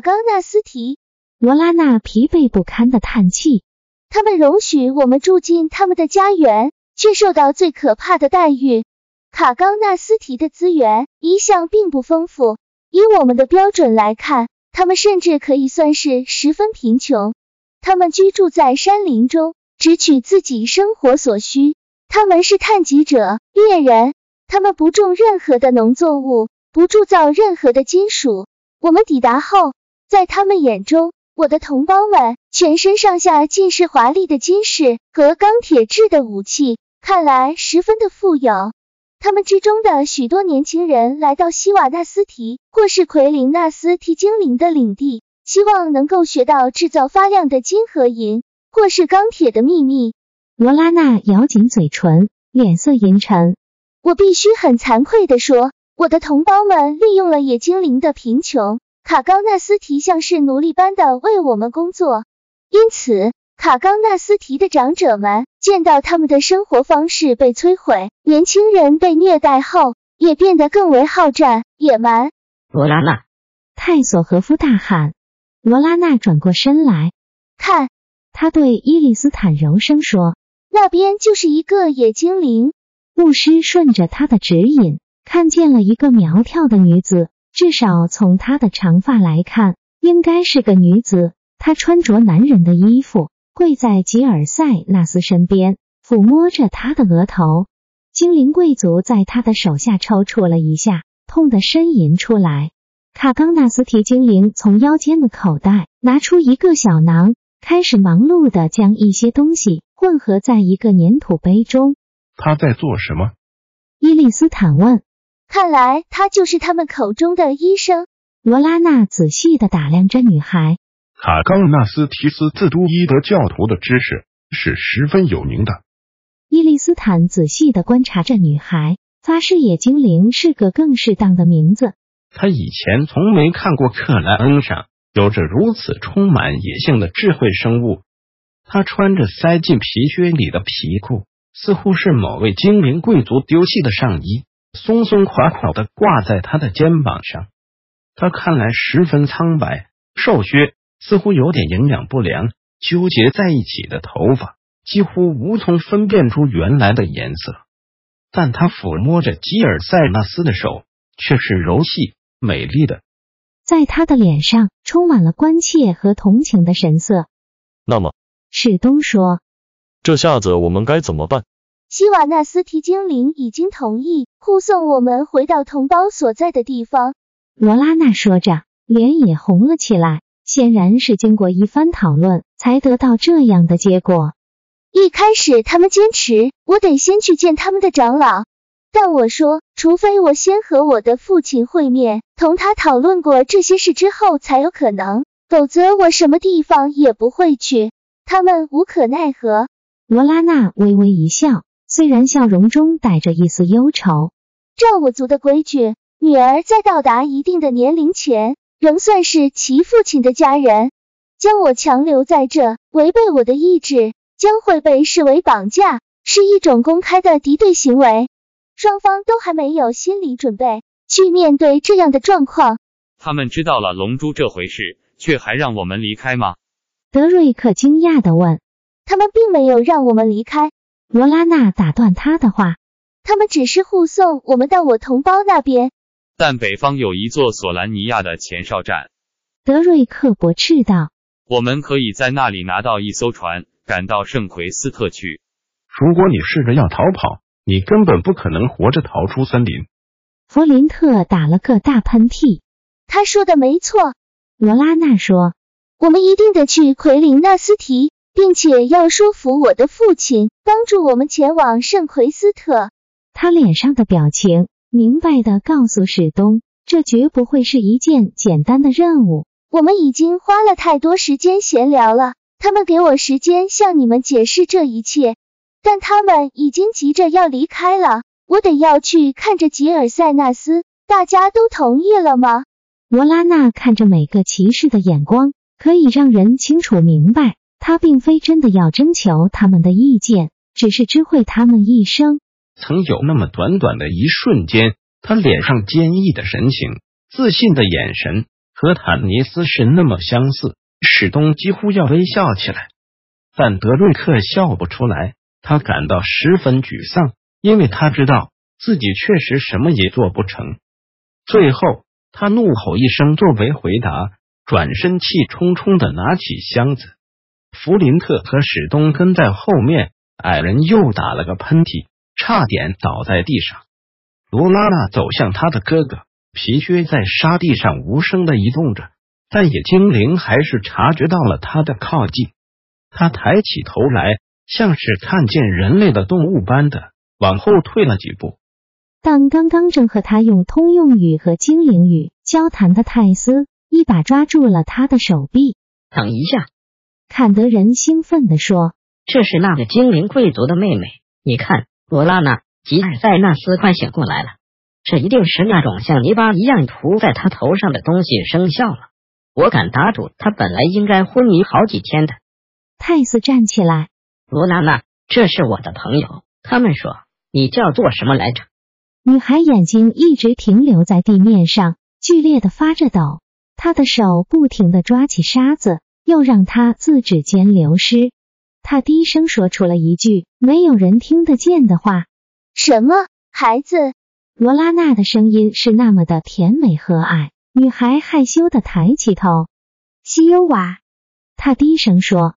卡冈纳斯提，罗拉娜疲惫不堪的叹气。他们容许我们住进他们的家园，却受到最可怕的待遇。卡冈纳斯提的资源一向并不丰富，以我们的标准来看，他们甚至可以算是十分贫穷。他们居住在山林中，只取自己生活所需。他们是探集者、猎人，他们不种任何的农作物，不铸造任何的金属。我们抵达后。在他们眼中，我的同胞们全身上下尽是华丽的金饰和钢铁制的武器，看来十分的富有。他们之中的许多年轻人来到希瓦纳斯提或是奎林纳斯提精灵的领地，希望能够学到制造发亮的金和银，或是钢铁的秘密。罗拉娜咬紧嘴唇，脸色阴沉。我必须很惭愧的说，我的同胞们利用了野精灵的贫穷。卡冈纳斯提像是奴隶般的为我们工作，因此卡冈纳斯提的长者们见到他们的生活方式被摧毁，年轻人被虐待后，也变得更为好战野蛮。罗拉娜，泰索和夫大喊。罗拉娜转过身来看，他对伊丽斯坦柔声说：“那边就是一个野精灵。”牧师顺着他的指引，看见了一个苗条的女子。至少从她的长发来看，应该是个女子。她穿着男人的衣服，跪在吉尔塞纳斯身边，抚摸着他的额头。精灵贵族在他的手下抽搐了一下，痛得呻吟出来。卡冈纳斯提精灵从腰间的口袋拿出一个小囊，开始忙碌的将一些东西混合在一个粘土杯中。他在做什么？伊利斯坦问。看来他就是他们口中的医生。罗拉娜仔细的打量着女孩。卡冈纳斯提斯自都伊德教徒的知识是十分有名的。伊利斯坦仔细的观察着女孩，发誓野精灵是个更适当的名字。他以前从没看过克莱恩上有着如此充满野性的智慧生物。他穿着塞进皮靴里的皮裤，似乎是某位精灵贵族丢弃的上衣。松松垮垮的挂在他的肩膀上，他看来十分苍白、瘦削，似乎有点营养不良。纠结在一起的头发几乎无从分辨出原来的颜色，但他抚摸着吉尔塞纳斯的手却是柔细美丽的，在他的脸上充满了关切和同情的神色。那么，史东说：“这下子我们该怎么办？”希瓦纳斯提精灵已经同意护送我们回到同胞所在的地方。罗拉娜说着，脸也红了起来，显然是经过一番讨论才得到这样的结果。一开始他们坚持我得先去见他们的长老，但我说，除非我先和我的父亲会面，同他讨论过这些事之后才有可能，否则我什么地方也不会去。他们无可奈何。罗拉娜微微一笑。虽然笑容中带着一丝忧愁，照我族的规矩，女儿在到达一定的年龄前，仍算是其父亲的家人。将我强留在这，违背我的意志，将会被视为绑架，是一种公开的敌对行为。双方都还没有心理准备去面对这样的状况。他们知道了龙珠这回事，却还让我们离开吗？德瑞克惊讶的问。他们并没有让我们离开。罗拉娜打断他的话：“他们只是护送我们到我同胞那边。”但北方有一座索兰尼亚的前哨站。德瑞克驳斥道：“我们可以在那里拿到一艘船，赶到圣奎斯特去。如果你试着要逃跑，你根本不可能活着逃出森林。”弗林特打了个大喷嚏。他说的没错，罗拉娜说：“我们一定得去奎林纳斯提。”并且要说服我的父亲帮助我们前往圣奎斯特。他脸上的表情明白的告诉史东，这绝不会是一件简单的任务。我们已经花了太多时间闲聊了，他们给我时间向你们解释这一切，但他们已经急着要离开了，我得要去看着吉尔塞纳斯。大家都同意了吗？罗拉娜看着每个骑士的眼光，可以让人清楚明白，他并非真的要征求他们的意见，只是知会他们一声。曾有那么短短的一瞬间，他脸上坚毅的神情、自信的眼神。和坦尼斯是那么相似，史东几乎要微笑起来，但德瑞克笑不出来。他感到十分沮丧，因为他知道自己确实什么也做不成。最后，他怒吼一声作为回答，转身气冲冲的拿起箱子。弗林特和史东跟在后面，矮人又打了个喷嚏，差点倒在地上。罗拉娜走向他的哥哥。皮靴在沙地上无声的移动着，但野精灵还是察觉到了他的靠近。他抬起头来，像是看见人类的动物般的往后退了几步。但刚刚正和他用通用语和精灵语交谈的泰斯，一把抓住了他的手臂。等一下，坎德人兴奋地说：“这是那个精灵贵族的妹妹，你看，罗拉娜·吉尔塞纳斯快醒过来了。”这一定是那种像泥巴一样涂在她头上的东西生效了。我敢打赌，她本来应该昏迷好几天的。泰斯站起来，罗拉娜，这是我的朋友。他们说你叫做什么来着？女孩眼睛一直停留在地面上，剧烈的发着抖。她的手不停的抓起沙子，又让他自指间流失。他低声说出了一句没有人听得见的话：“什么，孩子？”罗拉娜的声音是那么的甜美和蔼，女孩害羞的抬起头。西优瓦，他低声说：“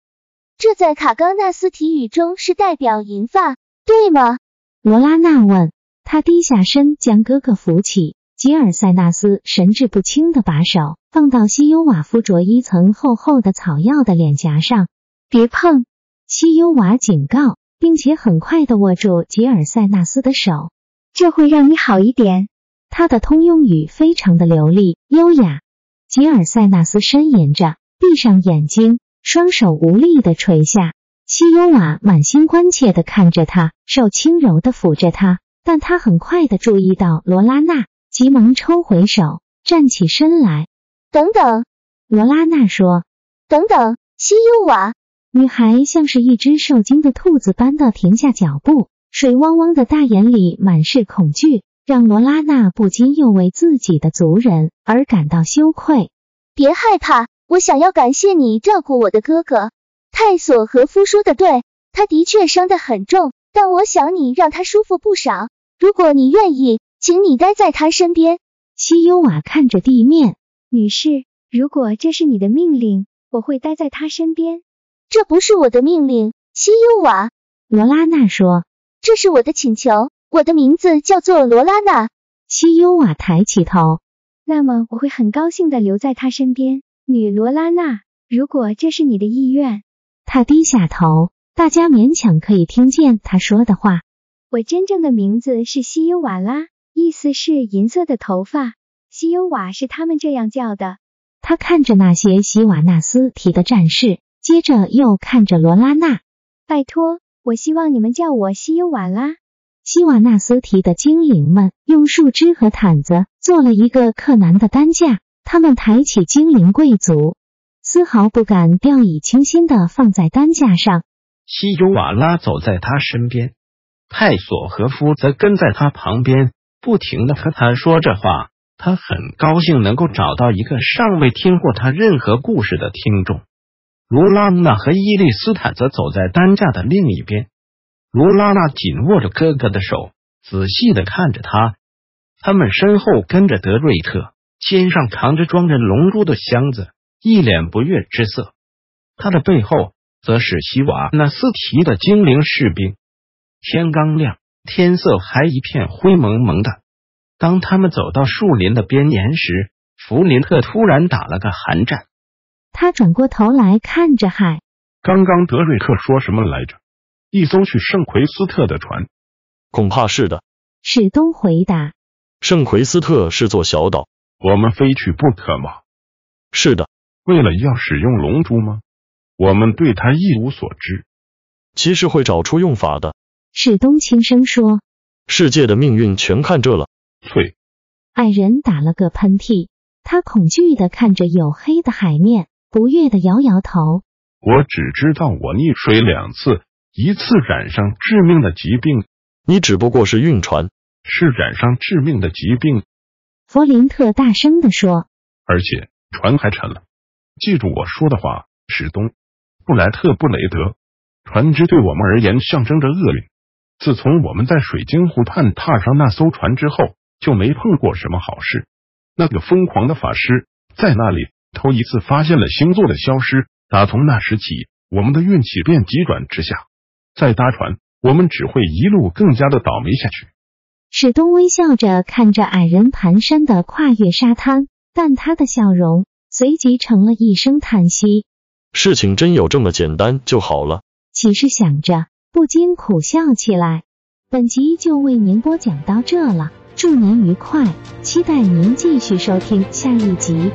这在卡冈纳斯体语中是代表银发，对吗？”罗拉娜问。他低下身将哥哥扶起。吉尔塞纳斯神志不清的把手放到西优瓦附着一层厚厚的草药的脸颊上。别碰！西优瓦警告，并且很快的握住吉尔塞纳斯的手。这会让你好一点。他的通用语非常的流利优雅。吉尔塞纳斯呻吟着，闭上眼睛，双手无力的垂下。西优瓦满心关切的看着他，手轻柔的抚着他，但他很快的注意到罗拉娜，急忙抽回手，站起身来。等等，罗拉娜说。等等，西优瓦。女孩像是一只受惊的兔子般的停下脚步。水汪汪的大眼里满是恐惧，让罗拉娜不禁又为自己的族人而感到羞愧。别害怕，我想要感谢你照顾我的哥哥。泰索和夫说的对，他的确伤得很重，但我想你让他舒服不少。如果你愿意，请你待在他身边。西优瓦看着地面，女士，如果这是你的命令，我会待在他身边。这不是我的命令，西优瓦。罗拉娜说。这是我的请求，我的名字叫做罗拉娜。西优瓦抬起头，那么我会很高兴的留在他身边，女罗拉娜。如果这是你的意愿，他低下头，大家勉强可以听见他说的话。我真正的名字是西优瓦拉，意思是银色的头发。西优瓦是他们这样叫的。他看着那些西瓦纳斯提的战士，接着又看着罗拉娜，拜托。我希望你们叫我西优瓦拉。西瓦纳斯提的精灵们用树枝和毯子做了一个克南的担架，他们抬起精灵贵族，丝毫不敢掉以轻心的放在担架上。西优瓦拉走在他身边，泰索和夫则跟在他旁边，不停的和他说着话。他很高兴能够找到一个尚未听过他任何故事的听众。罗拉娜和伊丽斯坦则走在担架的另一边。罗拉娜紧握着哥哥的手，仔细的看着他。他们身后跟着德瑞特，肩上扛着装着龙珠的箱子，一脸不悦之色。他的背后则是西瓦纳斯提的精灵士兵。天刚亮，天色还一片灰蒙蒙的。当他们走到树林的边沿时，弗林特突然打了个寒战。他转过头来看着海。刚刚德瑞克说什么来着？一艘去圣奎斯特的船？恐怕是的。史东回答。圣奎斯特是座小岛，我们非去不可吗？是的，为了要使用龙珠吗？我们对它一无所知。其实会找出用法的。史东轻声说。世界的命运全看这了。翠，矮人打了个喷嚏，他恐惧的看着黝黑的海面，不悦的摇摇头。我只知道我溺水两次，一次染上致命的疾病。你只不过是晕船，是染上致命的疾病。弗林特大声的说。而且船还沉了。记住我说的话，史东，布莱特布雷德。船只对我们而言象征着厄运。自从我们在水晶湖畔踏上那艘船之后，就没碰过什么好事。那个疯狂的法师在那里头一次发现了星座的消失。打从那时起，我们的运气便急转直下。再搭船，我们只会一路更加的倒霉下去。史东微笑着看着矮人蹒跚的跨越沙滩，但他的笑容随即成了一声叹息。事情真有这么简单就好了？骑士想着，不禁苦笑起来。本集就为您播讲到这了，祝您愉快，期待您继续收听下一集。